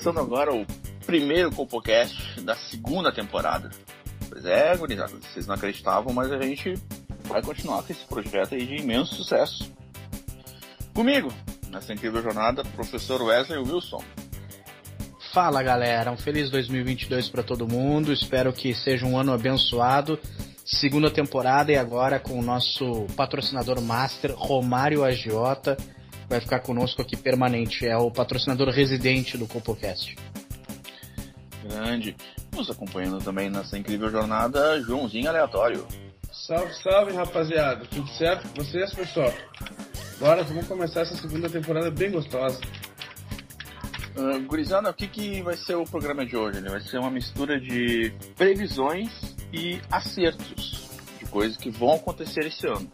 Começando agora o primeiro CompoCast da segunda temporada. Pois é, gurizada, vocês não acreditavam, mas a gente vai continuar com esse projeto aí de imenso sucesso. Comigo, nessa incrível jornada, professor Wesley Wilson. Fala galera, um feliz 2022 para todo mundo. Espero que seja um ano abençoado. Segunda temporada e agora com o nosso patrocinador master, Romário Agiota, vai ficar conosco aqui permanente. É o patrocinador residente do CopoCast. Grande. Nos acompanhando também nessa incrível jornada, Joãozinho Aleatório. Salve, salve rapaziada. Tudo certo com vocês, pessoal? Bora, vamos começar essa segunda temporada bem gostosa. Uh, gurizada, o que, que vai ser o programa de hoje? Ele vai ser uma mistura de previsões e acertos de coisas que vão acontecer esse ano.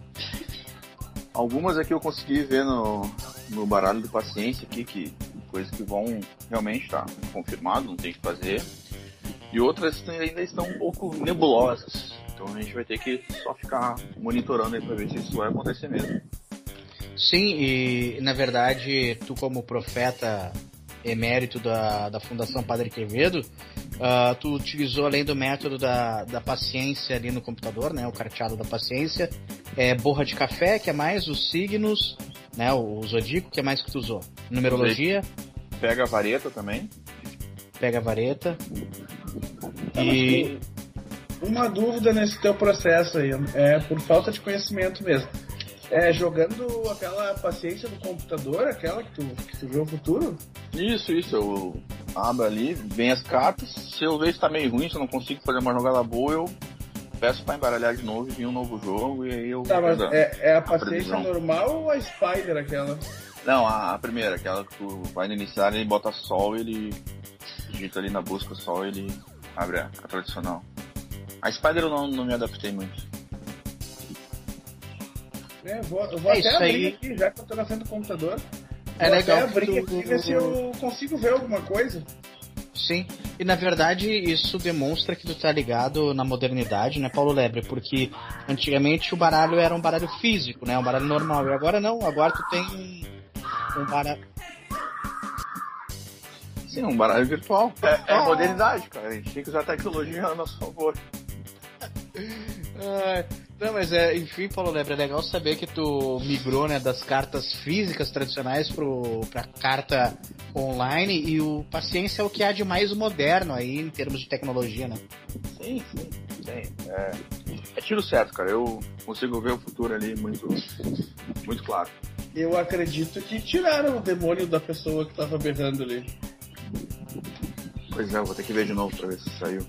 Algumas aqui eu consegui ver no, no baralho do paciência aqui, que coisas que vão realmente estar tá confirmado, não tem que fazer. E outras ainda estão um pouco nebulosas. Então a gente vai ter que só ficar monitorando aí para ver se isso vai acontecer mesmo. Sim, e na verdade, tu como profeta emérito da, da Fundação Padre Quevedo, uh, tu utilizou além do método da, da paciência ali no computador, né, o carteado da paciência, é borra de café, que é mais os signos, né, o, o zodíaco, que é mais que tu usou, numerologia. Pega a vareta também. Pega a vareta. Tá, e uma dúvida nesse teu processo aí, é por falta de conhecimento mesmo. É, jogando aquela paciência do computador, aquela que tu, que tu vê o futuro? Isso, isso. Eu abro ali, vem as cartas. Se eu ver se tá meio ruim, se eu não consigo fazer uma jogada boa, eu peço pra embaralhar de novo e vir um novo jogo e aí eu. Tá, mas é, é, a paciência a normal ou a Spider aquela? Não, a, a, primeira, aquela que tu vai no iniciar, ele bota sol ele digita ali na busca sol ele abre a, a tradicional. A Spider eu não, não me adaptei muito. É, vou, eu vou é até abrir aí. aqui, já que eu tô na frente do computador. É vou legal. Até abrir aqui ver se eu consigo ver alguma coisa. Sim, e na verdade isso demonstra que tu tá ligado na modernidade, né, Paulo Lebre? Porque antigamente o baralho era um baralho físico, né? Um baralho normal. E agora não, agora tu tem um baralho. Sim, um baralho virtual. É, é modernidade, cara. A gente tem que usar a tecnologia a nosso favor. Ah, não, mas é, enfim, Paulo Lebre, é legal saber que tu migrou né, das cartas físicas tradicionais pro, pra carta online e o Paciência é o que há de mais moderno aí em termos de tecnologia, né? Sim, sim, sim. É, é tiro certo, cara. Eu consigo ver o futuro ali muito, muito claro. Eu acredito que tiraram o demônio da pessoa que tava berrando ali. Pois é, vou ter que ver de novo pra ver se saiu.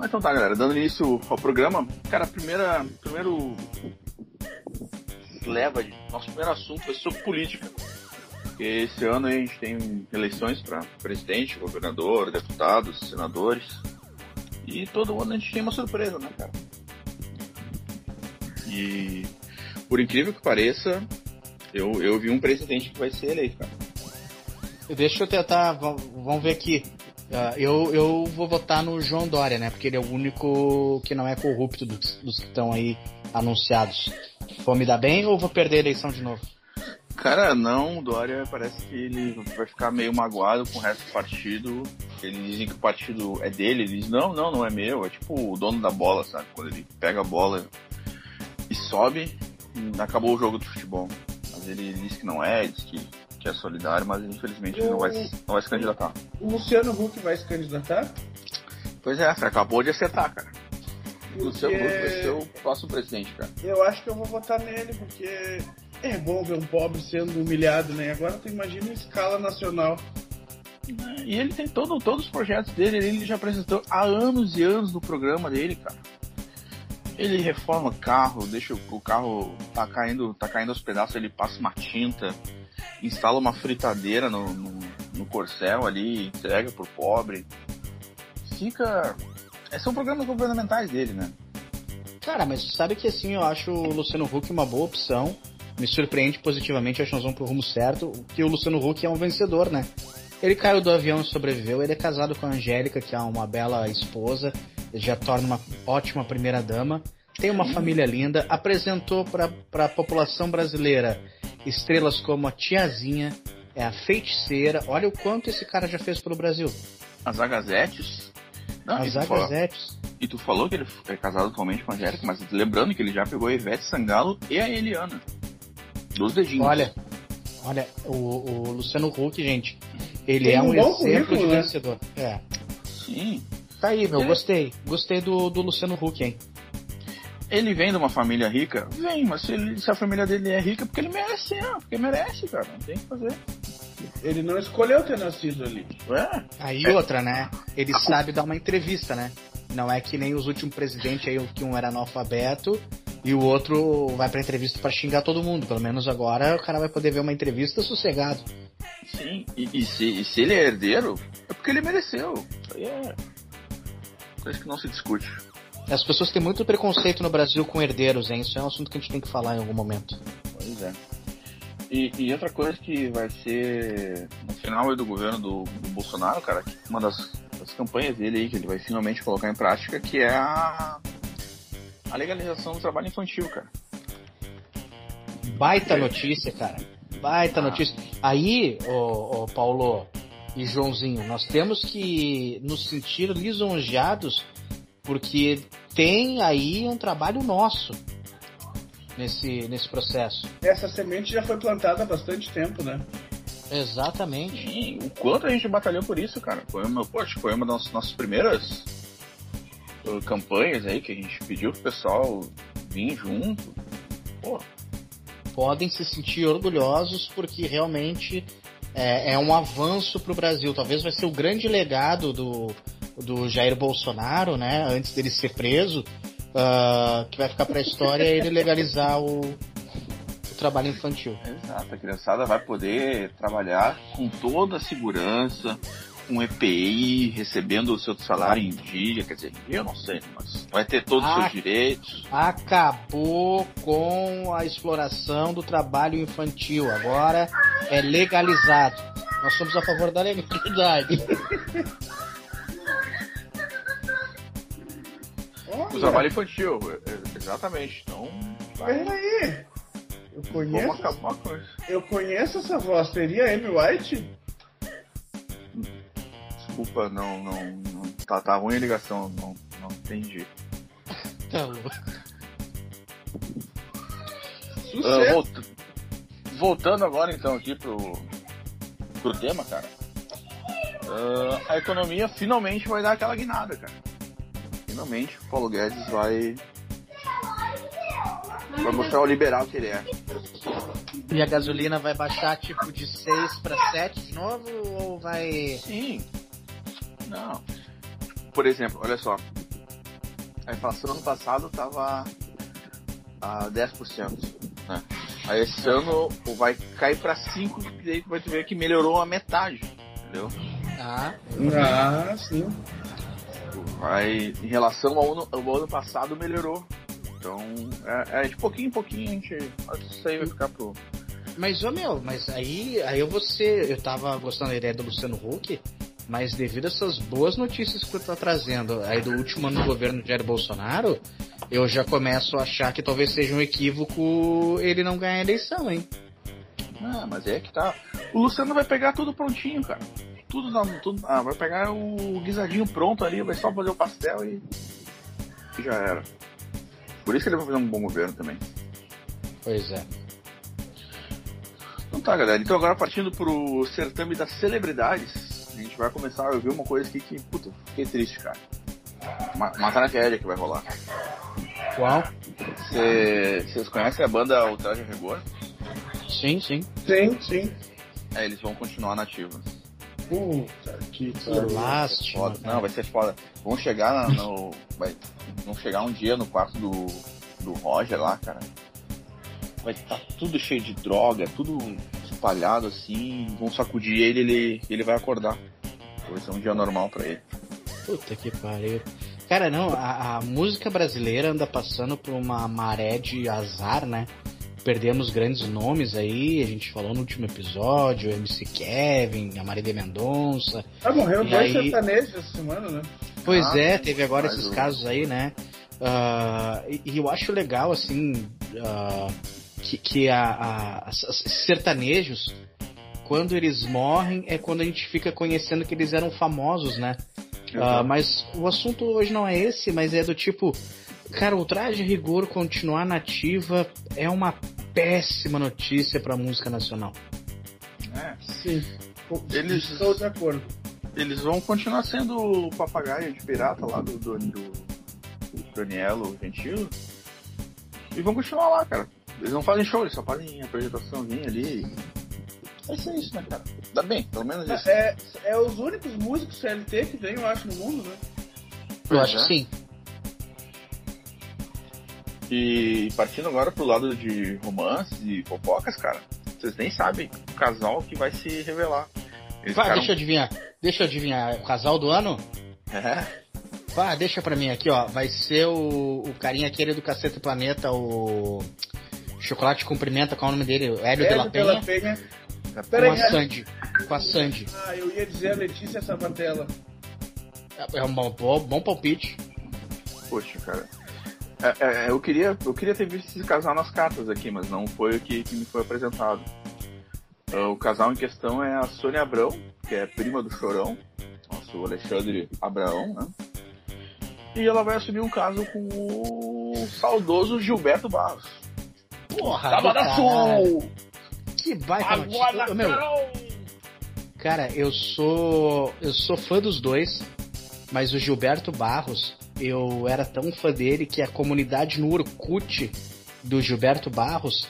Mas então tá, galera, dando início ao programa, cara, primeira, primeiro leva nosso primeiro assunto ser sobre política. Porque esse ano a gente tem eleições para presidente, governador, deputados, senadores. E todo ano a gente tem uma surpresa, né, cara? E por incrível que pareça, eu, eu vi um presidente que vai ser eleito, cara. Deixa eu tentar, vamos ver aqui. Uh, eu, eu vou votar no João Dória, né? Porque ele é o único que não é corrupto dos, dos que estão aí anunciados. Vou me dar bem ou vou perder a eleição de novo? Cara, não, o Dória parece que ele vai ficar meio magoado com o resto do partido. Eles dizem que o partido é dele, ele diz, não, não, não é meu, é tipo o dono da bola, sabe? Quando ele pega a bola e sobe, acabou o jogo de futebol. Mas ele diz que não é, diz que que é solidário, mas infelizmente o... não vai, não vai se candidatar. O Luciano Huck vai se candidatar? Pois é, você acabou de acertar, cara. O Luciano Huck vai ser o próximo presidente, cara. Eu acho que eu vou votar nele, porque é bom ver um pobre sendo humilhado, né? Agora tu imagina em escala nacional. E ele tem todo, todos os projetos dele, ele já apresentou há anos e anos no programa dele, cara. Ele reforma carro, deixa o carro tá caindo, tá caindo aos pedaços, ele passa uma tinta instala uma fritadeira no, no, no corcel ali, entrega pro pobre. Fica. São programas governamentais dele, né? Cara, mas sabe que assim, eu acho o Luciano Huck uma boa opção. Me surpreende positivamente, acho que nós vamos pro rumo certo, que o Luciano Huck é um vencedor, né? Ele caiu do avião e sobreviveu, ele é casado com a Angélica, que é uma bela esposa, já torna uma ótima primeira dama, tem uma família linda, apresentou para a população brasileira estrelas como a Tiazinha, é a Feiticeira, olha o quanto esse cara já fez pelo Brasil. As Agazetes. Não, As Agazetes. E tu falou que ele é casado atualmente com a Angélica, mas lembrando que ele já pegou a Ivete Sangalo e a Eliana. Dos dedinhos. Olha, olha, o, o Luciano Huck, gente, ele Tem é um um exemplo de né? vencedor. É. Sim. Tá aí, meu, Ele- gostei. Gostei do, do Luciano Huck, hein? Ele vem de uma família rica? Vem, mas se, ele- se a família dele é rica, porque ele merece, né? Porque merece, cara. Não tem o que fazer. Ele não escolheu ter nascido ali. É. Aí outra, né? Ele sabe dar uma entrevista, né? Não é que nem os últimos presidentes aí, que um era analfabeto e o outro vai pra entrevista pra xingar todo mundo. Pelo menos agora o cara vai poder ver uma entrevista sossegado. Sim. E, e se, e se ele é herdeiro, é porque ele mereceu. Isso aí é. Coisa que não se discute. As pessoas têm muito preconceito no Brasil com herdeiros, hein? Isso é um assunto que a gente tem que falar em algum momento. Pois é. E, e outra coisa que vai ser no final do governo do, do Bolsonaro, cara, uma das, das campanhas dele aí que ele vai finalmente colocar em prática, que é a, a legalização do trabalho infantil, cara. Baita notícia, cara. Baita notícia. Aí, ô, ô, Paulo e Joãozinho, nós temos que nos sentir lisonjeados porque tem aí um trabalho nosso nesse, nesse processo. Essa semente já foi plantada há bastante tempo, né? Exatamente. Sim, o quanto a gente batalhou por isso, cara. Foi uma, poxa, foi uma das nossas primeiras uh, campanhas aí que a gente pediu pro pessoal vir junto. Pô, Podem se sentir orgulhosos porque realmente é, é um avanço para o Brasil. Talvez vai ser o grande legado do, do Jair Bolsonaro, né? Antes dele ser preso, ah, que vai ficar para a história é ele legalizar o, o trabalho infantil. Exato, a criançada vai poder trabalhar com toda a segurança, com EPI, recebendo o seu salário em dia, quer dizer, eu não sei, mas vai ter todos os Ah. seus direitos. Acabou com a exploração do trabalho infantil. Agora é legalizado. Nós somos a favor da legalidade. Olha, trabalho infantil, é- é- exatamente. Então, vai, peraí. Eu vamos conheço, acabar com isso. eu conheço essa voz. Teria Amy White? Desculpa, não, não, não tá, tá ruim a ligação, não, não entendi. Tá louco. Ah, Sucesso. volta- voltando agora então aqui pro, pro tema, cara. Ah, a economia finalmente vai dar aquela guinada, cara. Finalmente o Paulo Guedes vai. Vai mostrar o liberal que ele é. E a gasolina vai baixar tipo de 6 para 7 de novo ou vai. Sim. Não. Por exemplo, olha só. A inflação ano passado tava a 10%. Né? Aí esse ano vai cair para 5%, e daí tu vai ver que melhorou a metade. Entendeu? Ah, Ah, sim. Vai, em relação ao ano, ao ano passado, melhorou. Então, é, é de pouquinho em pouquinho a gente. Isso aí vai ficar pro. mas ô meu, mas aí, aí eu vou ser. Eu tava gostando da ideia do Luciano Huck, mas devido a essas boas notícias que tu tá trazendo aí do último ano do governo de Jair Bolsonaro, eu já começo a achar que talvez seja um equívoco ele não ganhar a eleição, hein? Ah, mas é que tá. O Luciano vai pegar tudo prontinho, cara. Tudo, na, tudo ah, vai pegar o guisadinho pronto ali, vai só fazer o pastel e. e já era. Por isso que ele vai fazer um bom governo também. Pois é. Então tá, galera. Então agora partindo pro certame das celebridades, a gente vai começar a ouvir uma coisa aqui que, puta, fiquei triste, cara. Uma, uma tragédia que vai rolar. Qual? Cê- Vocês conhecem a banda Ultraje Rigor? Sim, sim. Sim, sim. É, eles vão continuar nativos. Puta que Que pariu. lástima. Foda. Não, vai ser foda. Vão chegar na- no. Vai, vão chegar um dia no quarto do, do Roger lá, cara. Vai estar tudo cheio de droga, tudo empalhado assim, vão sacudir ele ele ele vai acordar. Vai ser um dia normal para ele. Puta que pariu. Cara, não, a, a, música brasileira anda passando por uma maré de azar, né? Perdemos grandes nomes aí, a gente falou no último episódio, MC Kevin, a Marília Mendonça. Ah, morreu dois aí... sertanejos essa semana, né? Pois ah, é, teve agora esses casos aí, né? Uh, e, e, eu acho legal, assim, uh, que, que a, a, sertanejos, quando eles morrem, é quando a gente fica conhecendo que eles eram famosos, né? Uh, mas o assunto hoje não é esse, mas é do tipo, cara, o traje rigor continuar nativa é uma péssima notícia para a música nacional. É, sim. Eles estou de acordo. Eles vão continuar sendo o papagaio de pirata lá do, do, do, do Danielo Gentilo. E vão continuar lá, cara. Eles não fazem show, eles só fazem apresentaçãozinha ali. Vai ser isso, né, cara? Dá bem, pelo menos isso. É, é os únicos músicos CLT que tem, eu acho, no mundo, né? Eu acho que sim. E partindo agora pro lado de romances e fofocas, cara, vocês nem sabem o casal que vai se revelar. Eles Vai, ficaram... deixa eu adivinhar. Deixa eu adivinhar. O casal do ano? É. Vá, deixa pra mim aqui, ó. Vai ser o, o carinha aquele do Cacete Planeta, o. Chocolate Cumprimenta, qual é o nome dele? Hélio, Hélio de la Penha. Penha. Com a Sandy. Com a Sandy. Ah, eu ia dizer a Letícia Sabatella. É, é um bom, bom palpite. Poxa, cara. É, é, eu, queria, eu queria ter visto esse casal nas cartas aqui, mas não foi o que, que me foi apresentado. Uh, o casal em questão é a Sônia Abrão, que é prima do Chorão, nosso Alexandre Abraão, né? E ela vai assumir um caso com o saudoso Gilberto Barros. Porra, Tava da Sul! Que baita notícia. Meu, cara, eu sou eu sou fã dos dois, mas o Gilberto Barros, eu era tão fã dele que a comunidade no Orkut do Gilberto Barros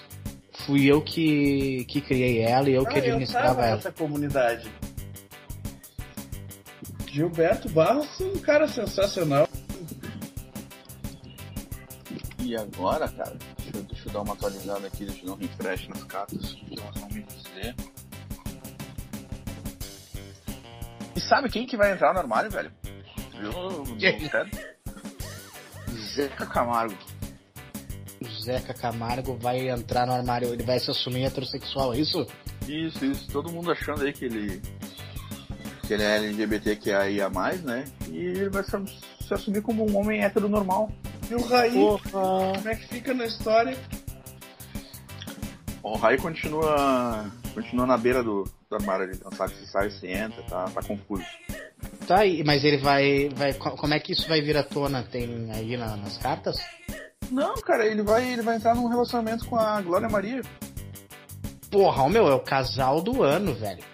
fui eu que, que criei ela e eu ah, que administrava ela. essa comunidade. Gilberto Barros é um cara sensacional. E agora, cara, deixa eu, deixa eu dar uma atualizada aqui, deixa eu dar um refresh nas cartas que elas vão me dizer. E sabe quem que vai entrar no armário, velho? Viu? Zeca Camargo. Zeca Camargo vai entrar no armário, ele vai se assumir heterossexual, é isso? Isso, isso. Todo mundo achando aí que ele. que ele é LGBTQIA, né? E ele vai se, se assumir como um homem hétero normal. E o Raí, como é que fica na história? O Raí continua. continua na beira do, do armário ali, não sabe se sai, se entra, tá, tá confuso. Tá, mas ele vai, vai. Como é que isso vai vir à tona? Tem aí na, nas cartas? Não, cara, ele vai, ele vai entrar num relacionamento com a Glória Maria. Porra, o meu, é o casal do ano, velho.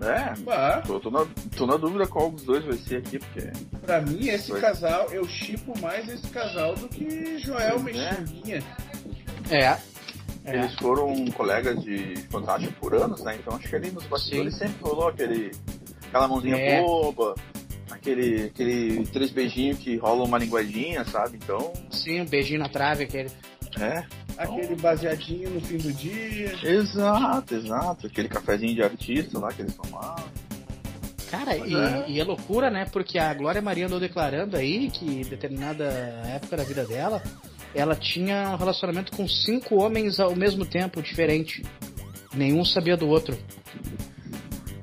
É, ah. tô, tô, na, tô na dúvida qual dos dois vai ser aqui, porque. Pra mim, esse vai... casal, eu chipo mais esse casal do que Joel Mexinguinha. É. é. Eles foram colegas de Fantástico por anos, né? Então acho que ali nos bastidores Sim. sempre rolou aquele, aquela mãozinha é. boba, aquele, aquele três beijinhos que rola uma linguadinha, sabe? Então. Sim, um beijinho na trave, aquele. É. Aquele baseadinho no fim do dia. Exato, exato. Aquele cafezinho de artista lá que eles tomavam. Cara, e é. e é loucura, né? Porque a Glória Maria andou declarando aí que em determinada época da vida dela, ela tinha um relacionamento com cinco homens ao mesmo tempo, diferente. Nenhum sabia do outro.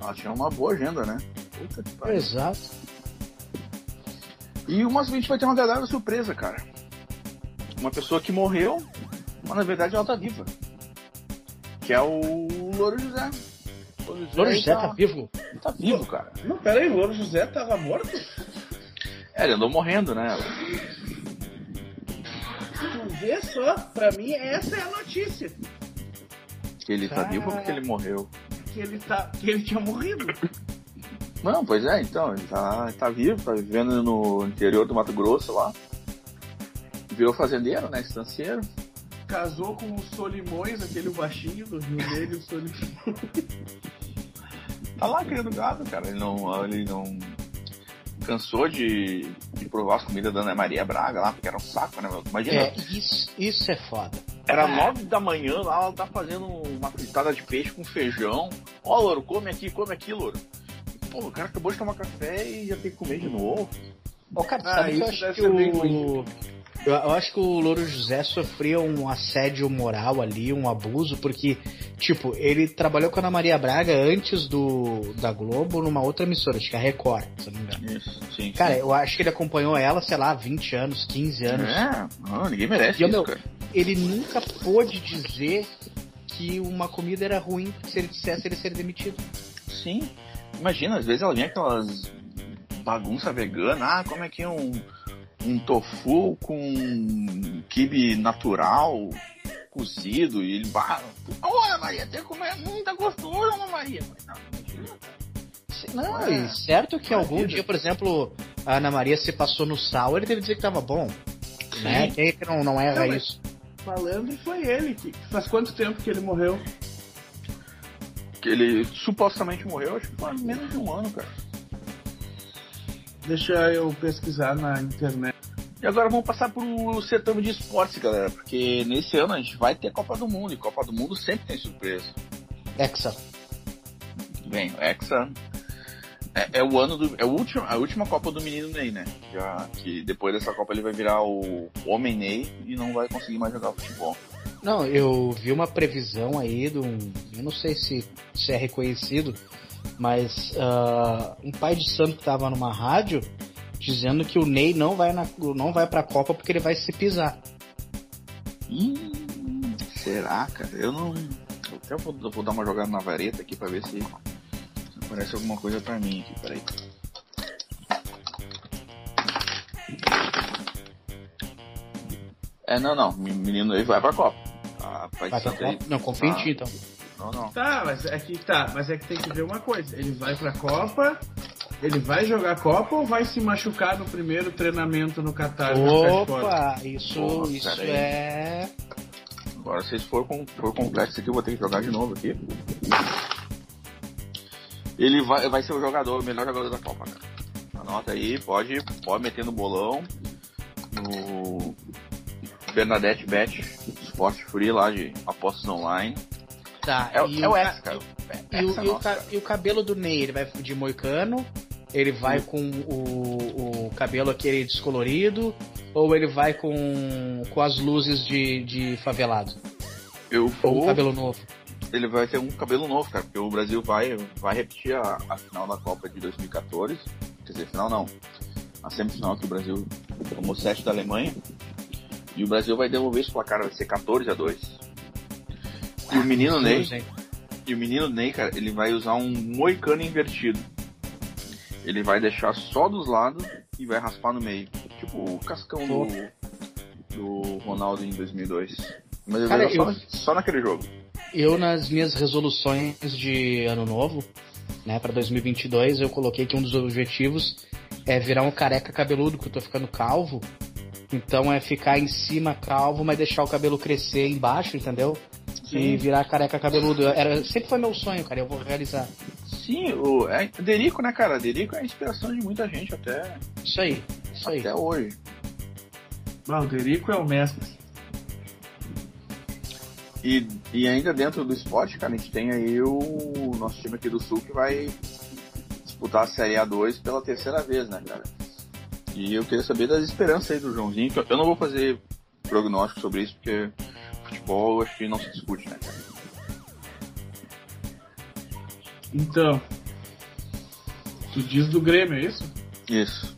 Ela tinha uma boa agenda, né? Puta que pariu. Exato. E umas a gente vai ter uma galera surpresa, cara. Uma pessoa que morreu, mas na verdade ela tá viva. Que é o Louro José. Louro José, Louro José tá, tá vivo? Tá vivo, cara. Não, pera aí, o Louro José tava morto? É, ele andou morrendo, né? Tu vê só, pra mim essa é a notícia. Que ele cara... tá vivo porque ele morreu. Que ele, tá, que ele tinha morrido. Não, pois é, então, ele tá, tá vivo, tá vivendo no interior do Mato Grosso lá. Virou fazendeiro, né? Estanceiro. Casou com o Solimões, aquele baixinho do Rio Negro, o Solimões. tá lá criando gado, cara. Ele não. Ele não cansou de, de provar as comidas da Ana Maria Braga lá, porque era um saco, né? Imagina. É, isso, isso é foda. Era nove da manhã lá, ela tá fazendo uma fritada de peixe com feijão. Ó, Louro, come aqui, come aqui, Louro. Pô, o cara acabou de tomar café e já tem que comer de novo. Ô, cara, Ah, sabe que eu isso acho deve que ser bem o... Eu, eu acho que o Louro José sofria um assédio moral ali, um abuso, porque, tipo, ele trabalhou com a Ana Maria Braga antes do da Globo numa outra emissora, acho que é a Record, se não me engano. Isso, sim. Cara, eu acho que ele acompanhou ela, sei lá, 20 anos, 15 anos. É, não, ninguém merece E isso, meu- cara. Ele nunca pôde dizer que uma comida era ruim se ele dissesse ele ser demitido. Sim. Imagina, às vezes ela vem aquelas bagunça vegana, ah, como é que um, um tofu com kibe natural cozido e ele bah, olha Maria, tem que comer muita gostoso, Ana Maria. Mas Não, imagina, cara. Não, É. e certo que algum Imagina. dia, por exemplo, a Ana Maria se passou no sal, ele teve que dizer que tava bom. Né? Quem é que não, não erra Não, mas- isso? Malandro foi ele. Que, faz quanto tempo que ele morreu? Que ele supostamente morreu, acho que faz menos de um ano, cara. Deixa eu pesquisar na internet. E agora vamos passar pro setor de esportes, galera, porque nesse ano a gente vai ter Copa do Mundo, e Copa do Mundo sempre tem surpresa. Hexa. Bem, o Hexa é, é o ano do. É o último, a última Copa do menino Ney, né? Já que depois dessa Copa ele vai virar o Homem Ney e não vai conseguir mais jogar futebol. Não, eu vi uma previsão aí de um. Eu não sei se, se é reconhecido, mas ah, um pai de santo que tava numa rádio dizendo que o Ney não vai, na, não vai pra Copa porque ele vai se pisar. Hum, será, cara? Eu não. eu Até vou, vou dar uma jogada na vareta aqui pra ver se, se aparece alguma coisa pra mim aqui, peraí. É, não, não. Menino aí vai pra Copa. Ah, Vai pra aí. Copa? Não, confia em Ah, ti então. Não, não. Tá, mas é que tá, mas é que tem que ver uma coisa. Ele vai pra Copa, ele vai jogar Copa ou vai se machucar no primeiro treinamento no Qatar? Opa, isso, isso aí. é. Agora, se for, com, for complexo aqui, eu vou ter que jogar de novo aqui. Ele vai, vai ser o jogador, o melhor jogador da Copa, cara. Anota aí, pode, pode meter no bolão. No Bernadette Bet, Sport Free lá de apostas online. Tá, É, o- e é o ca- X, cara. E, X o, é e o ca- e o cabelo do Ney, ele vai de moicano? Ele vai com o, o cabelo aquele descolorido? Ou ele vai com, com as luzes de, de favelado? Eu Ou um vou, cabelo novo? ele vai ter um cabelo novo, cara, porque o Brasil vai, vai repetir a, a final da Copa de 2014. Quer dizer, final não. A semifinal que o Brasil tomou 7 da Alemanha. E o Brasil vai devolver esse placar, vai ser 14 a 2. E o menino Ney, Luz, hein? e o menino Ney, cara, ele vai usar um moicano invertido. Ele vai deixar só dos lados e vai raspar no meio. Tipo o cascão do, do Ronaldo em 2002. Mas ele Cara, usar eu- só, só naquele jogo. Eu, nas minhas resoluções de ano novo, né, pra 2022, eu coloquei que um dos objetivos é virar um careca cabeludo, que eu tô ficando calvo. Então é ficar em cima calvo, mas deixar o cabelo crescer embaixo, entendeu? E virar careca cabeludo. Era, sempre foi meu sonho, cara, eu vou realizar. Sim, o é, Derico, né, cara? Derico é a inspiração de muita gente até, Isso aí, isso aí. até hoje. Ah, o Derico é o mestre. E, e ainda dentro do esporte, cara, a gente tem aí o nosso time aqui do Sul que vai disputar a Série A2 pela terceira vez, né, cara? E eu queria saber das esperanças aí do Joãozinho. que eu- não vou fazer prognóstico sobre isso, porque futebol eu acho que não se discute, né, cara? Então. Tu diz do Grêmio, é isso? Isso.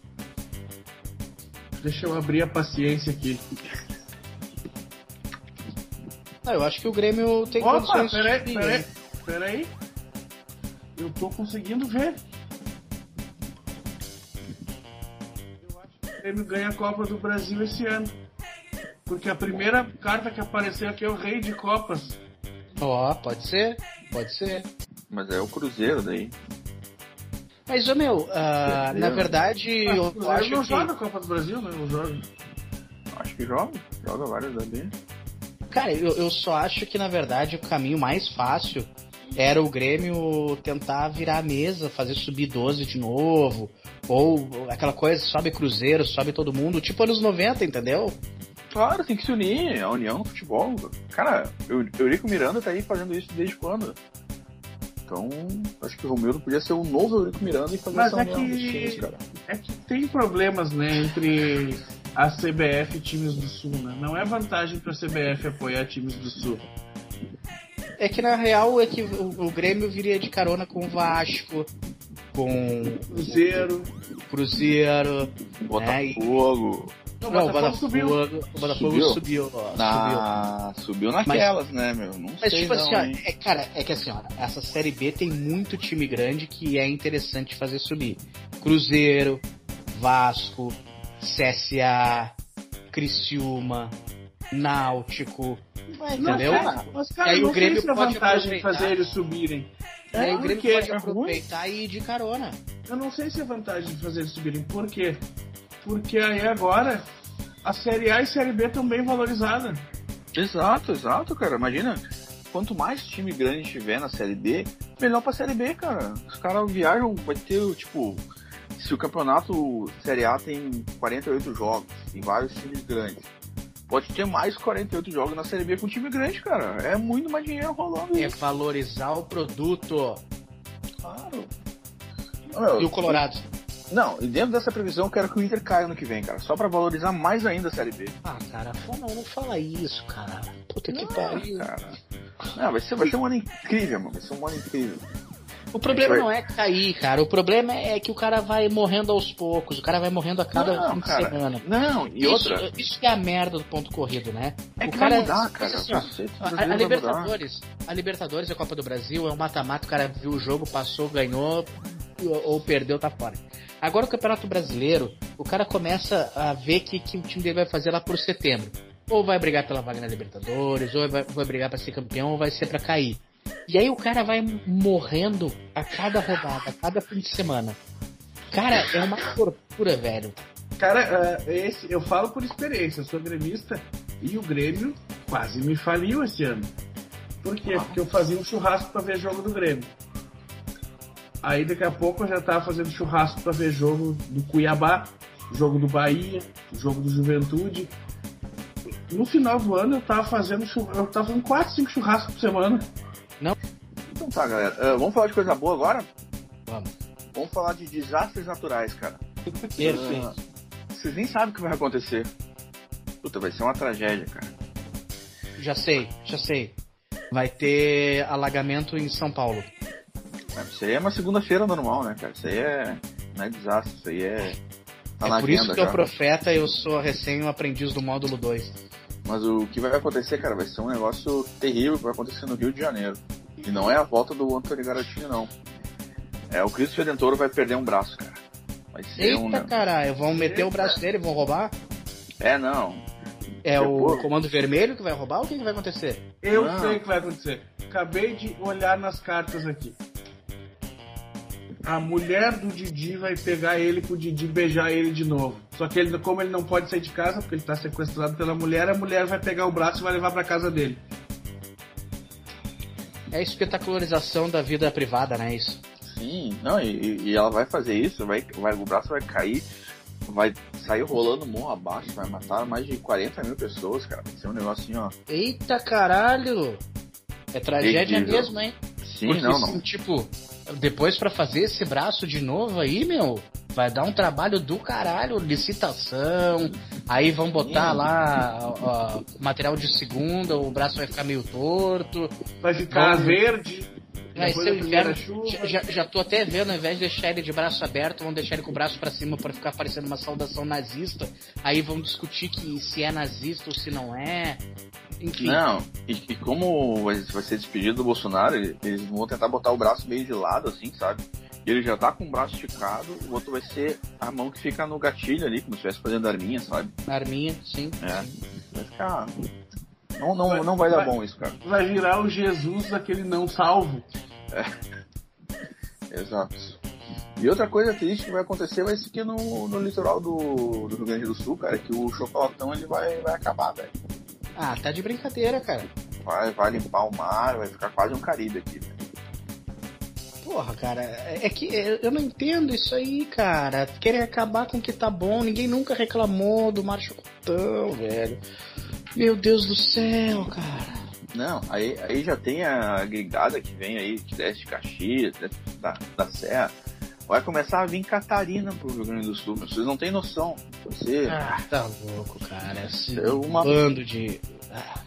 Deixa eu abrir a paciência aqui. Ah, eu acho que o Grêmio tem Opa, condições peraí, de- peraí, peraí. Eu tô conseguindo ver. Eu acho que o Grêmio ganha a Copa do Brasil esse ano. Porque a primeira carta que apareceu aqui é o Rei de Copas. Ó, pode ser, pode ser. Mas é o Cruzeiro daí. Mas, ô meu, Entendeu? na verdade, Ah, eu o acho não que... joga a Copa do Brasil, né? Não joga. Acho que joga. Joga vários ali. Cara, eu, eu só acho que na verdade o caminho mais fácil era o Grêmio tentar virar a mesa, fazer subir 12 de novo, ou aquela coisa, sobe Cruzeiro, sobe todo mundo, tipo anos 90, entendeu? Claro, tem que se unir, a união no futebol. Cara, o Eurico Miranda tá aí fazendo isso desde quando? Então, acho que o Romildo podia ser o novo Eurico Miranda e fazer Mas essa é união que- times, cara. É que tem problemas, né, entre a CBF e times do Sul, né? Não é vantagem pra CBF apoiar times do Sul. É que na real é que o, o Grêmio viria de carona com o Vasco, com Cruzeiro. o Cruzeiro. Botafogo. Não, Não, o Botafogo subiu. O Botafogo Subiu? subiu. ó, subiu. Na... Subiu naquelas, né, meu? Não Mas sei tipo não, assim, ó, é, cara, é que assim, ó, essa série B tem muito time grande que é interessante fazer subir. Cruzeiro, Vasco, CSA, Criciúma, Náutico. Entendeu? Mas, cara, mas, cara, Aí não o Grêmio se é pode vantagem fazer eles subirem. E aí o Grêmio pode é aproveitar e ir de carona. Eu não sei se é vantagem de fazer eles subirem. Por quê? Porque aí agora a Série A e Série B estão bem valorizadas. Exato, exato, cara. Imagina, quanto mais time grande tiver na Série B, melhor pra Série B, cara. Os caras viajam, vai ter, tipo, se o campeonato Série A tem 48 jogos, tem vários times grandes. Pode ter mais 48 jogos na Série B com time grande, cara. É muito mais dinheiro rolando É isso. valorizar o produto. Claro. E o Colorado? Não, e dentro dessa previsão eu quero que o Inter caia no que vem, cara. Só pra valorizar mais ainda a Série B. Ah, cara, não, não fala isso, cara. Puta que pariu. cara. Não, vai ser, vai ser um ano incrível, mano. Vai ser um ano incrível. O problema não é cair, cara. O problema é que o cara vai morrendo aos poucos. O cara vai morrendo a cada Não, fim de cara. semana. Não, e isso, outra. isso que é a merda do ponto corrido, né? É o que cara vai mudar, cara. assim, ó, a, a. Libertadores, a Libertadores e a Copa do Brasil é um mata-mata, o cara viu o jogo, passou, ganhou ou, perdeu, tá fora. Agora o Campeonato Brasileiro, o cara começa a ver que, que o time dele vai fazer lá por setembro. Ou vai brigar pela vaga na Libertadores, ou vai, vai brigar pra ser campeão, ou vai ser pra cair. E aí o cara vai morrendo a cada rodada, a cada fim de semana. Cara, é uma tortura, velho. Cara, é, esse, eu falo por experiência, eu sou gremista e o Grêmio quase me faliu esse ano. Por quê? Porque eu fazia um churrasco pra ver jogo do Grêmio. Aí daqui a pouco eu já tava fazendo churrasco pra ver jogo do Cuiabá, jogo do Bahia, jogo do Juventude. No final do ano eu tava fazendo churra- eu tava fazendo 4, 5 churrascos por semana. Então tá, galera. Ah, vamos falar de coisa boa agora? Vamos. Vamos falar de desastres naturais, cara. Perfeito. Ah, vocês nem sabem o que vai acontecer. Puta, vai ser uma tragédia, cara. Já sei, já sei. Vai ter alagamento em São Paulo. Isso aí é uma segunda-feira normal, né, cara? Isso aí é. Não é desastre, isso aí é. Tá é na por isso que eu já. profeta, eu sou recém um aprendiz do módulo 2. Mas o que vai acontecer, cara, vai ser um negócio terrível que vai acontecer no Rio de Janeiro. E não é a volta do Antônio Garotinho, não. É, o Cristo Redentor vai perder um braço, cara. Vai ser um. Eita caralho, vão meter o braço dele, vão roubar? É, não. É o Depois- comando vermelho que vai roubar ou o que, que vai acontecer? Eu Ah. sei o que vai acontecer. Acabei de olhar nas cartas aqui. A mulher do Didi vai pegar ele pro Didi beijar ele de novo. Só que ele, como ele não pode sair de casa, porque ele tá sequestrado pela mulher, a mulher vai pegar o braço e vai levar pra casa dele. É a espetacularização da vida privada, né? Isso. Sim, não, e, e ela vai fazer isso, vai, vai, o braço vai cair, vai sair rolando morro abaixo, vai matar mais de 40 mil pessoas, cara. Vai ser um negocinho, ó. Eita caralho! É tragédia Terrível. mesmo, hein? Sim, Porque, não, assim, não. tipo, depois pra fazer esse braço de novo aí, meu, vai dar um trabalho do caralho, licitação, aí vão botar lá ó, material de segunda, o braço vai ficar meio torto, Vai ficar Vamos- verde. Vai depois ser o da primeira inferno. chuva. Já, já, já tô até vendo, ao invés de deixar ele de braço aberto, vão deixar ele com o braço pra cima pra ficar parecendo uma saudação nazista, aí vão discutir que se é nazista ou se não é, enfim. Não, e, e como vai, ser despedido do Bolsonaro, ele- eles vão tentar botar o braço meio de lado, assim, sabe? E ele já tá com o braço esticado, o outro vai ser a mão que fica no gatilho ali, como se estivesse fazendo arminha, sabe? Arminha, sim. É. sim. Vai ficar. Não, não, Vai- não vai dar vai- bom isso, cara. Vai virar o Jesus daquele não salvo. Exato. E outra coisa triste que vai acontecer vai ser que no, no litoral do, do Rio Grande do Sul, cara, que o chocolatão ele vai, vai acabar, velho. Ah, tá de brincadeira, cara. Vai, vai limpar o mar, vai ficar quase um Caribe aqui. velho. porra, cara, é que eu não entendo isso aí, cara. Querem acabar com o que tá bom, ninguém nunca reclamou do Mar Chocotão, velho. Meu Deus do céu, cara. Não, aí, aí já tem a grigada que vem aí, que desce de Caxias, desce da, da Serra. Vai começar a vir Catarina pro Rio Grande do Sul. Vocês não têm noção. Você. Ah, tá louco, cara. Esse É uma- bando de. Ah.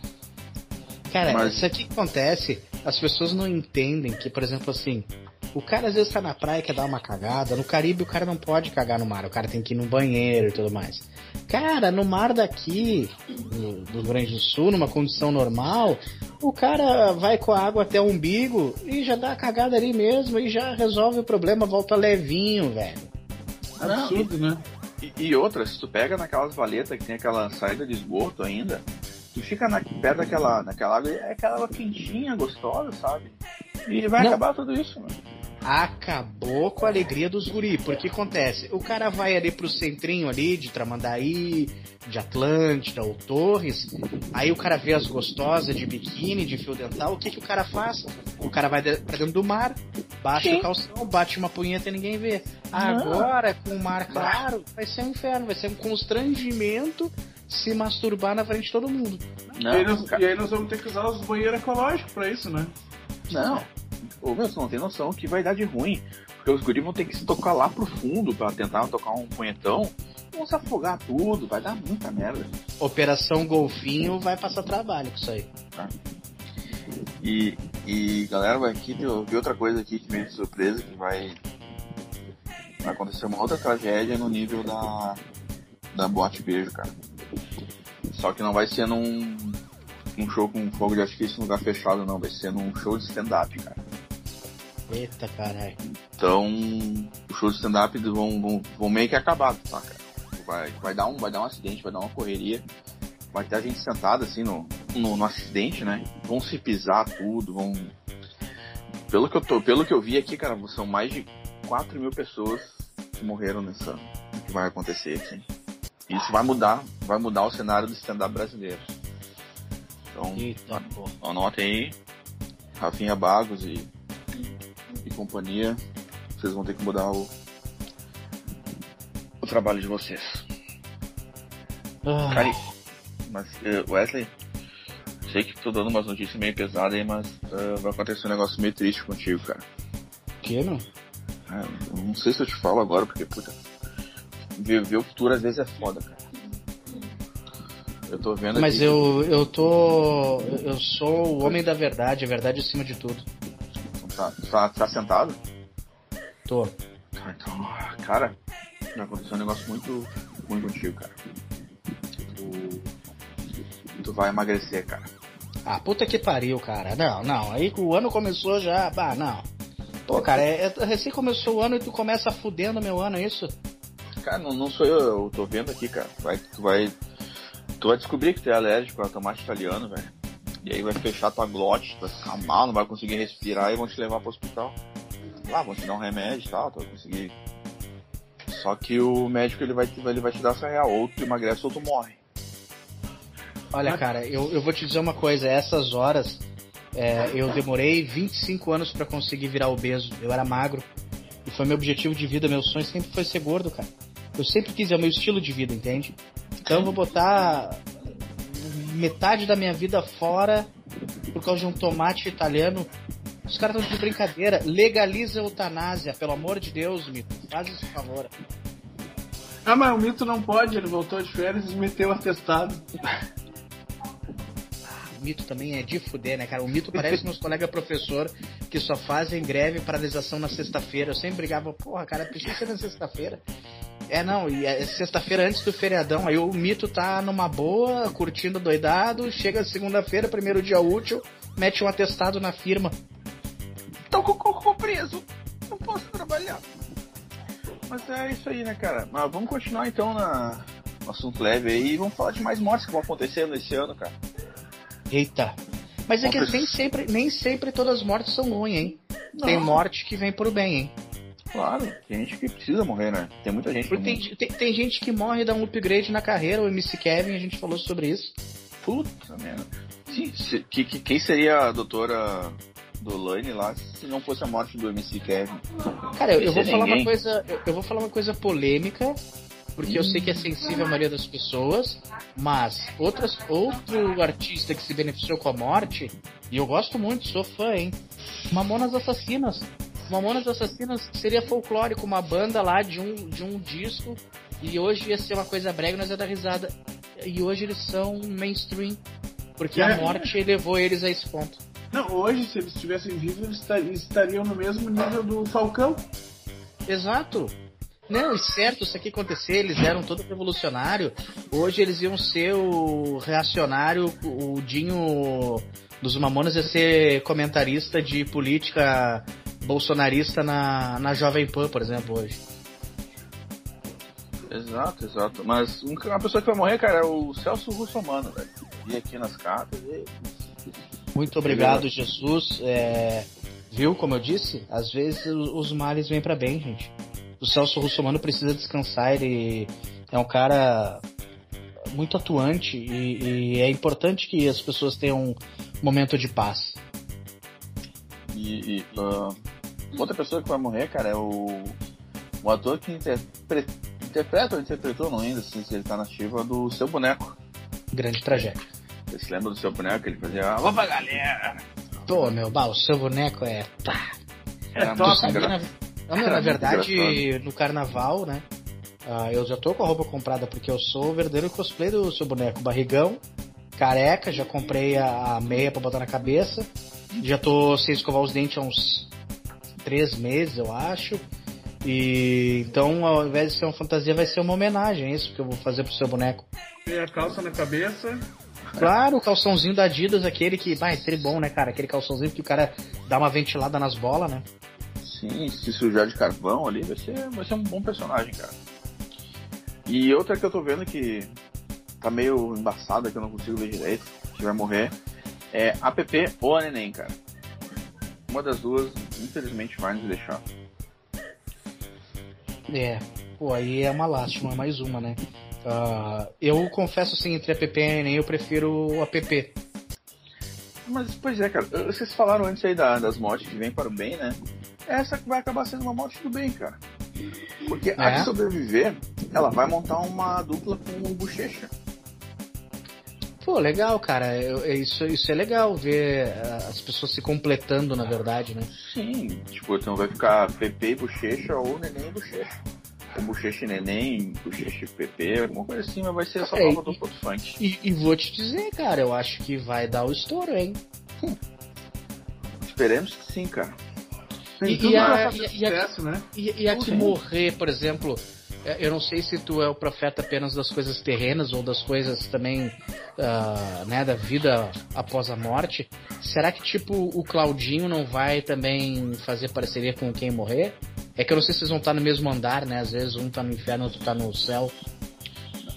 Cara, Mas- isso aqui que acontece, as pessoas não entendem que, por exemplo, assim, o cara às vezes tá na praia e quer dar uma cagada. No Caribe o cara não pode cagar no mar, o cara tem que ir no banheiro e tudo mais. Cara, no mar daqui, do Rio Grande do Sul, numa condição normal, o cara vai com a água até o umbigo e já dá a cagada ali mesmo e já resolve o problema, volta levinho, velho. Absurdo, né? E, e outra, se tu pega naquelas valetas que tem aquela saída de esgoto ainda, tu fica na, perto daquela, daquela água, é aquela água quentinha, gostosa, sabe? E vai Não. acabar tudo isso, mano. Acabou com a alegria dos guri. Porque acontece, o cara vai ali pro centrinho ali de Tramandaí, de Atlântida ou Torres, aí o cara vê as gostosas de biquíni, de fio dental, o que que o cara faz? O cara vai de- pra dentro do mar, baixa o calção, bate uma punheta e ninguém vê. Agora, com o mar claro, vai ser um inferno, vai ser um constrangimento se masturbar na frente de todo mundo. e, aí Não, nós, e aí nós vamos ter que usar os banheiros ecológicos pra isso, né? não. Ô, meu, você não tem noção que vai dar de ruim. Porque os guris vão ter que se tocar lá pro fundo pra tentar tocar um punhetão. Vão se afogar tudo, vai dar muita merda. Operação Golfinho vai passar trabalho com isso aí. E, e galera, vai aqui, eu vi outra coisa aqui que meio de surpresa, que vai, vai acontecer uma outra tragédia no nível da, da boate beijo, cara. Só que não vai ser num, num show com fogo de artifício num lugar fechado, não. Vai ser num show de stand-up, cara. Eita caralho. Então, os shows de stand-up vão, vão, vão meio que acabar, tá, cara? Vai, vai, dar um, vai dar um acidente, vai dar uma correria. Vai ter a gente sentada assim no, no, no acidente, né? Vão se pisar tudo, vão. Pelo que eu tô, pelo que eu vi aqui, cara, são mais de 4 mil pessoas que morreram nessa. no que vai acontecer, assim. Isso vai mudar, vai mudar o cenário do stand-up brasileiro. Então, Eita. Anotem aí, Rafinha Bagos e, e companhia. Vocês vão ter que mudar o, o trabalho de vocês. Ah. Cara, mas eh, Wesley, sei que tô dando umas notícias meio pesadas aí, mas eh, vai acontecer um negócio meio triste contigo, cara. Que, não? Ah, eu não sei se eu te falo agora, porque, puta, ver, ver o futuro às vezes é foda, cara. Eu tô vendo Mas eu, eu tô. Eu sou o homem da verdade, a verdade acima de tudo. Tá, tá, tá sentado? Tô. Tá, então, cara, vai acontecer um negócio muito ruim contigo, cara. Tu, tu vai emagrecer, cara. Ah, puta que pariu, cara. Não, não. Aí o ano começou já. Bah, não. Pô, cara, é, é- recém começou o ano e tu começa fudendo meu ano, é isso? Cara, não, não sou eu, eu tô vendo aqui, cara. Vai, tu vai. Tu vai descobrir que tu é alérgico a tomate italiano, velho. E aí vai fechar tua glote, tu vai ficar mal, não vai conseguir respirar e vão te levar pro hospital. Lá, vão te dar um remédio e tal, tu vai conseguir. Só que o médico ele vai, te- ele vai te dar essa real, ou tu emagrece ou tu morre. Olha, cara, eu, eu vou te dizer uma coisa. Essas horas, é, eu demorei 25 anos pra conseguir virar obeso. Eu era magro. E foi meu objetivo de vida, meu sonho sempre foi ser gordo, cara. Eu sempre quis, é o meu estilo de vida, entende? Então eu vou botar metade da minha vida fora por causa de um tomate italiano. Os caras estão de brincadeira. Legaliza a eutanásia, pelo amor de Deus, Mito. Faz esse favor. Ah, mas o Mito não pode, ele voltou de férias e meteu o atestado. O Mito também é de fuder, né, cara? O Mito parece meus colegas professor que só fazem greve e paralisação na sexta-feira. Eu sempre brigava, porra, cara, precisa ser na sexta-feira. É, não, e é sexta-feira antes do feriadão. Aí o Mito tá numa boa, curtindo doidado. Chega segunda-feira, primeiro dia útil, mete um atestado na firma. Tô com o cocô preso, não posso trabalhar. Mas é isso aí, né, cara? Mas vamos continuar então na, no assunto leve aí e vamos falar de mais mortes que vão acontecer nesse ano, cara. Eita. Mas é que nem sempre, nem sempre todas as mortes são ruins, hein? Tem Não. morte que vem pro bem, hein? Claro, tem gente que precisa morrer, né? Tem muita gente que Porque tem, tem, tem gente que morre e dá um upgrade na carreira, o MC Kevin, a gente falou sobre isso. Puta merda. Sim, se- que, que- quem seria a doutora do Lane lá se não fosse a morte do MC Kevin. Cara, eu, eu vou falar ninguém. uma coisa. Eu, eu vou falar uma coisa polêmica, porque eu sei que é sensível a maioria das pessoas, mas outras, outro artista que se beneficiou com a morte, e eu gosto muito, sou fã, hein? Mamonas Assassinas. Mamonas Assassinas seria folclórico, uma banda lá de um, de um disco, e hoje ia ser uma coisa brega, nós ia dar risada. E hoje eles são mainstream, porque a É. morte levou eles a esse ponto. Não, hoje, se eles estivessem vivos, eles esta- eles estariam no mesmo nível do Falcão. Exato. Não, e certo, isso aqui acontecer, eles eram todo revolucionário. Hoje eles iam ser o reacionário, o Dinho dos Mamonas ia ser comentarista de política bolsonarista na, na Jovem Pan, por exemplo, hoje. Exato, exato. Mas um- uma pessoa que vai morrer, cara, é o Celso Russomano, velho. Vi aqui nas cartas e. Muito obrigado, Jesus. É, viu, como eu disse, às vezes os males vêm pra bem, gente. O Celso Russomano precisa descansar, ele é um cara muito atuante e, e é importante que as pessoas tenham um momento de paz. E, e, ah, outra pessoa que vai morrer, cara, é o, o ator que interpre- interpreta ou interpretou, não ainda, assim, se ele tá na ativa, do seu boneco. Grande tragédia. Você se lembra do seu boneco? Ele fazia. Alô pra galera! Pô, meu, bah, o seu boneco é. Pá. Era muito Tu sabia, na, Não, meu, na verdade, engraçado. no carnaval, né? ah, eu já tô com a roupa comprada porque eu sou o verdadeiro cosplay do seu boneco. Barrigão, careca, já comprei a, a meia pra botar na cabeça. Já tô sem escovar os dentes há uns três meses, eu acho. E então, ao invés de ser uma fantasia, vai ser uma homenagem, é isso que eu vou fazer pro seu boneco. Tem a calça na cabeça. Claro, o calçãozinho da Adidas, aquele que, vai ser bom, né, cara? Aquele calçãozinho que o cara dá uma ventilada nas bolas, né? Sim, se sujar de carvão ali, vai ser, vai ser um bom personagem, cara. E outra que eu tô vendo que tá meio embaçada, que eu não consigo ver direito, que vai morrer, é a PP ou a Neném, cara. Uma das duas, infelizmente, vai nos deixar. É, pô, aí é uma lástima, mais uma, né? Ah, eu confesso assim, entre a PP e a Enem, eu prefiro o app. Mas, pois é, cara, vocês falaram antes aí da- das mortes que vêm para o bem, né? Essa que vai acabar sendo uma morte do bem, cara. Porque a É? de sobreviver, ela vai montar uma dupla com o Bochecha. Pô, legal, cara. Eu- eu- isso, isso é legal ver ah, as pessoas se completando, na verdade, né? Sim, tipo, então vai ficar PP e Bochecha ou Neném e Bochecha. Ou Bochecha e Neném, Bochecha e PP, alguma coisa assim, mas vai ser essa É, nova e- do funk. E, e vou te dizer, cara, eu acho que vai dar o estouro, hein? Esperemos que sim, cara. E- e a- fazer e- a- sucesso, né? E, e a que Sim. morrer, por exemplo, é, eu não sei se tu é o profeta apenas das coisas terrenas ou das coisas também, ah, né, da vida após a morte. Será que, tipo, o Claudinho não vai também fazer parceria com quem morrer? É que eu não sei se eles vão estar no mesmo andar, né? Às vezes um tá no inferno, outro tá no céu.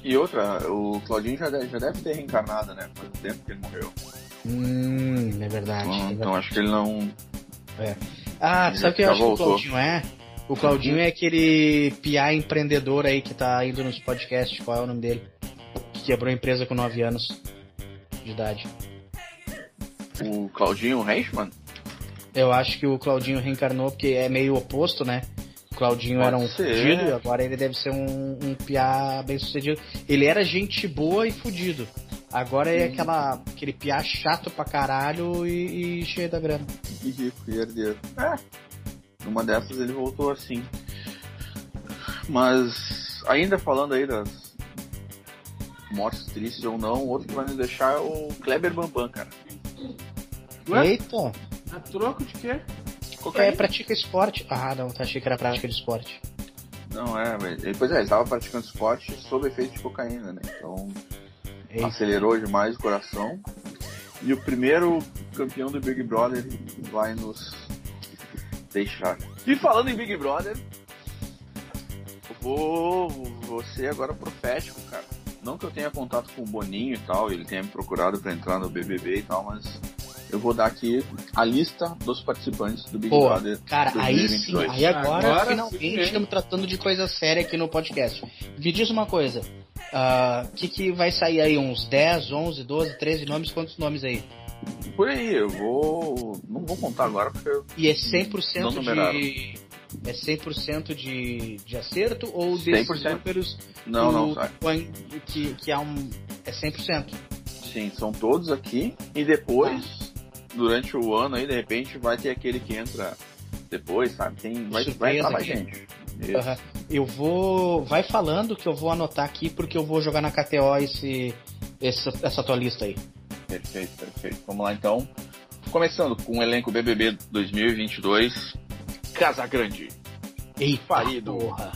E outra, o Claudinho já deve, já deve ter reencarnado, né? Faz tempo que ele morreu. Hum, é verdade. Então, é então verdade. acho que ele não. Ah, sabe o que eu acho que o voltou. Claudinho é? O Claudinho é aquele piá empreendedor aí que tá indo nos podcasts, qual é o nome dele? Que quebrou a empresa com 9 anos de idade. O Claudinho Reichmann? Eu acho que o Claudinho reencarnou porque é meio oposto, né? O Claudinho Pode era um ser. fudido e agora ele deve ser um, um piá bem sucedido. Ele era gente boa e fudido. Agora é aquela, aquele piá chato pra caralho e, e cheio da grana. E rico, e herdeiro. É. Numa dessas ele voltou assim. Mas, ainda falando aí das mortes tristes ou não, outro que vai nos deixar é o Kleber Bambam, cara. Ué? Eita! A troco de quê? É, Cocaína. pratica esporte. Ah, não, tá, achei que era prática de esporte. Não, é, mas, ele- pois é, ele estava praticando esporte sob efeito de cocaína, né? Então, Eita. acelerou demais o coração. E o primeiro campeão do Big Brother vai nos deixar. E falando em Big Brother, eu vou, vou ser agora profético, cara. Não que eu tenha contato com o Boninho e tal, ele tenha me procurado pra entrar no BBB e tal, mas eu vou dar aqui a lista dos participantes do Big Pô, Brother cara, aí sim, 2022. aí agora, Agora finalmente sim, estamos tratando de coisa séria aqui no podcast. Me diz uma coisa, o que, que vai sair aí? Uns 10, 11, 12, 13 nomes? Quantos nomes aí? Por aí, eu vou. Não vou contar agora porque eu. E é 100% Não numeraram. de. É 100% de, de acerto ou desses 100%. números Não, o- não, sai. que, que há um. É 100%. Sim, são todos aqui. E depois, durante o ano aí, de repente, vai ter aquele que entra depois, sabe? Tem, vai, vai entrar mais gente. Aham. Eu vou. Vai falando que eu vou anotar aqui porque eu vou jogar na KTO esse, essa, essa tua lista aí. Perfeito, perfeito. Vamos lá então. Começando com o elenco BBB 2022. Casa Grande, Eita, Farido. porra.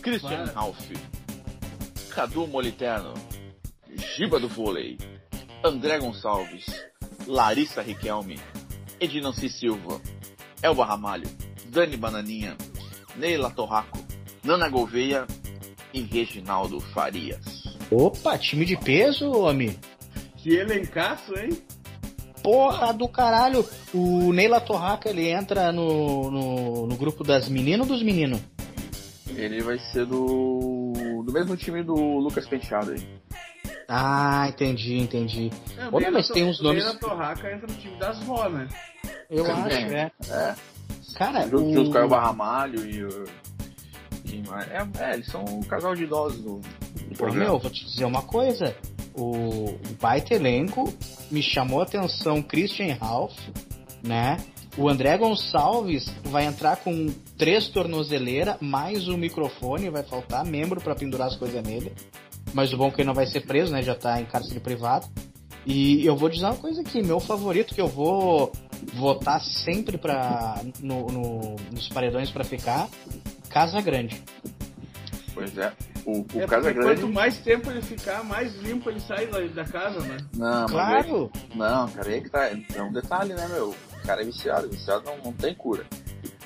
Christian. Ralph, Cadu Moliterno, Giba do Vôlei, André Gonçalves, Larissa Riquelme, Edinanci Silva, Elba Ramalho, Dani Bananinha, Neila Torraco, Nana Gouveia e Reginaldo Farias. Opa, time de peso, homem. Que elencaço, hein? Porra do caralho. O Neila Torraca, ele entra no, no, no grupo das meninas ou dos meninos? Ele vai ser do, do mesmo time do Lucas Penteado aí. Ah, entendi, entendi. É, Olha, mas tem uns nomes- A Torraca entra no time das vó, né? Eu Também. acho, é. É, Cara, junto, o... junto com a Elba Ramalho e o. quem mais? É, é, eles são um casal de idosos do, do Ô, programa. meu, vou te dizer uma coisa. O, baita elenco me chamou a atenção Christian Ralph, né? O André Gonçalves vai entrar com três tornozeleiras, mais o microfone, vai faltar membro pra pendurar as coisas nele. Mas o bom é que ele não vai ser preso, né? Já tá em cárcere privado. E eu vou dizer uma coisa aqui, meu favorito que eu vou votar sempre pra, no, no- nos paredões pra ficar, Casa Grande. Pois é. O, o é Casa porque Grande. quanto mais tempo ele ficar, mais limpo ele sai da, da casa, né? Não, mas Claro! aí- não, cara, aí que tá. É um detalhe, né, meu? O cara é viciado, viciado não, não tem cura.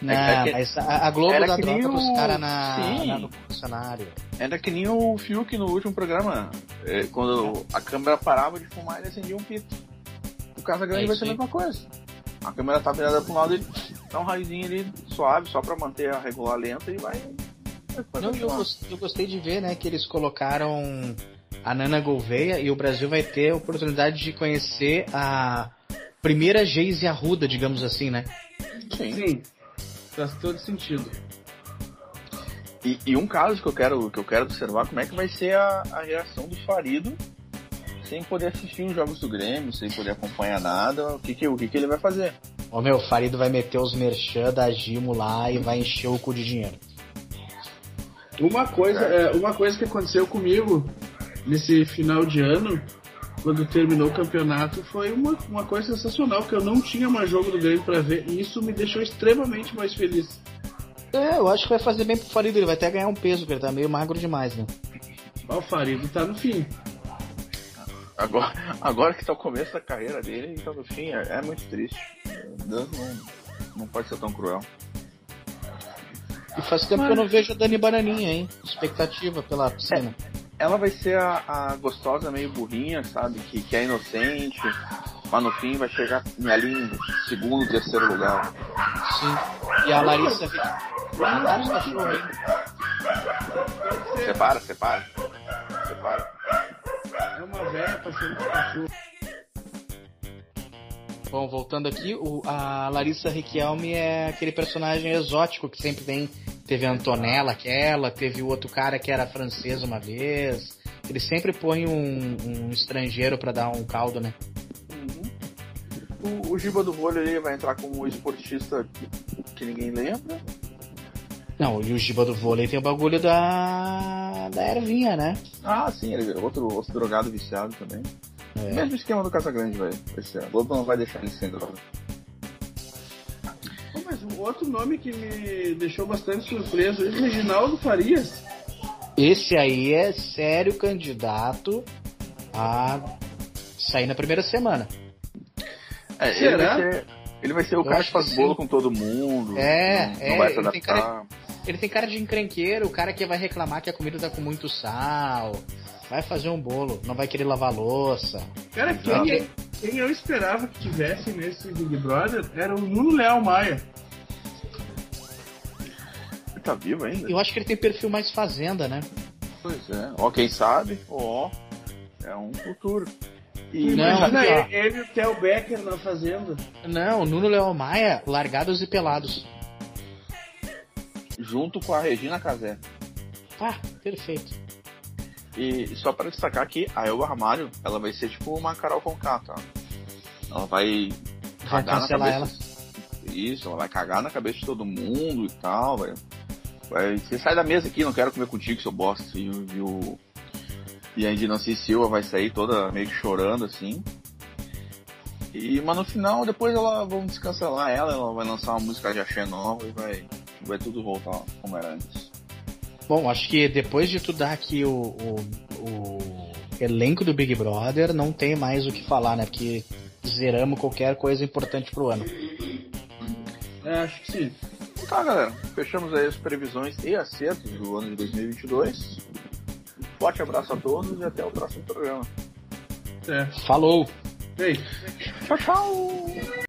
Não, é que- mas a, a Globo dá que nem droga pros o- caras na, Sim. na- no funcionário. Era que nem o Fiuk no último programa. É, quando a câmera parava de fumar, ele acendia um pito. O Casa Grande É vai ser a mesma coisa. A câmera tá virada pra um lado, ele dá um raiozinho ali suave, só pra manter a regular lenta e vai. Não, eu, continuar. gos- eu gostei de ver, né, que eles colocaram a Nana Gouveia e o Brasil vai ter a oportunidade de conhecer a primeira Geise Arruda, digamos assim, né? Sim. Sim. Faz todo sentido. E, e um caso que eu quero que eu quero observar como é que vai ser a, a reação do Farido sem poder assistir os jogos do Grêmio, sem poder acompanhar nada, o que que, o que, que ele vai fazer? Ó, meu, o Farido vai meter os merchan da Gimo lá e vai encher o cu de dinheiro. Uma coisa, é, uma coisa que aconteceu comigo nesse final de ano, quando terminou o campeonato, foi uma, uma coisa sensacional, que eu não tinha mais jogo do Grêmio pra ver, e isso me deixou extremamente mais feliz. É, eu acho que vai fazer bem pro Farido, ele vai até ganhar um peso, porque ele tá meio magro demais, né? Ó, O Farido tá no fim. Agora, agora que tá o começo da carreira dele, então no fim é, é muito triste. Deus não, não pode ser tão cruel. E faz tempo que eu não vejo a Dani Bananinha, hein? Expectativa pela piscina. Ela vai ser a, a gostosa meio burrinha, sabe? Que, que é inocente, mas no fim vai chegar ali em segundo, terceiro lugar. Sim. E a Larissa. Vários cachorros? Separa, separa. Separa. É uma velha passando por cachorro. Bom, voltando aqui, o- a Larissa Riquelme é aquele personagem exótico que sempre tem. Teve a Antonella, aquela, teve o outro cara que era francês uma vez. Ele sempre põe um, um estrangeiro pra dar um caldo, né? Uhum. O, o Giba do Vôlei ele vai entrar como esportista que ninguém lembra. Não, e o Giba do vôlei tem o bagulho da. da ervinha, né? Ah, sim, ele é outro, outro drogado viciado também. É. Mesmo esquema do Casagrande, vai, vai ser. A Globo não vai deixar ele sem droga. Mas um outro nome que me deixou bastante surpreso é Reginaldo Farias. Esse aí é sério candidato a sair na primeira semana. É, ele Será? vai ser, ele vai ser o Eu cara que faz que bolo sim. com todo mundo. É, não, é, não vai se ele tem adaptar. Ele tem cara de encrenqueiro, o cara que vai reclamar que a comida tá com muito sal. Vai fazer um bolo, não vai querer lavar louça. Cara, quem, quem eu esperava que tivesse nesse Big Brother era o Nuno Leal Maia. Ele tá vivo ainda? Eu acho que ele tem perfil mais fazenda, né? Pois é. Ó, quem sabe, ó, é um futuro. E Não, Imagina aqui, ele e o Theo Becker na fazenda. Não, Nuno Leão Maia, largados e pelados. junto com a Regina Casé. Ah, perfeito. E só para destacar que a Elba Ramalho, ela vai ser tipo uma Carol Conká, tá? Ela vai Vai cagar na cancelar cabeça. Isso, ela vai cagar na cabeça de todo mundo e tal, vai. vai você sai da mesa aqui, não quero comer contigo, seu bosta. E, o- e o. E a Dinancy Silva vai sair toda meio que chorando assim. E, mas no final, depois ela vão descancelar ela, ela vai lançar uma música de axé nova e vai, vai tudo voltar como era antes. Bom, acho que depois de tu dar aqui o, o, o elenco do Big Brother, não tem mais o que falar, né? Porque zeramos qualquer coisa importante pro ano. É, acho que sim. Tá, galera. Fechamos aí as previsões e acertos do ano de 2022. Um forte abraço a todos e até o próximo programa. É. Falou! Ei. Tchau, tchau!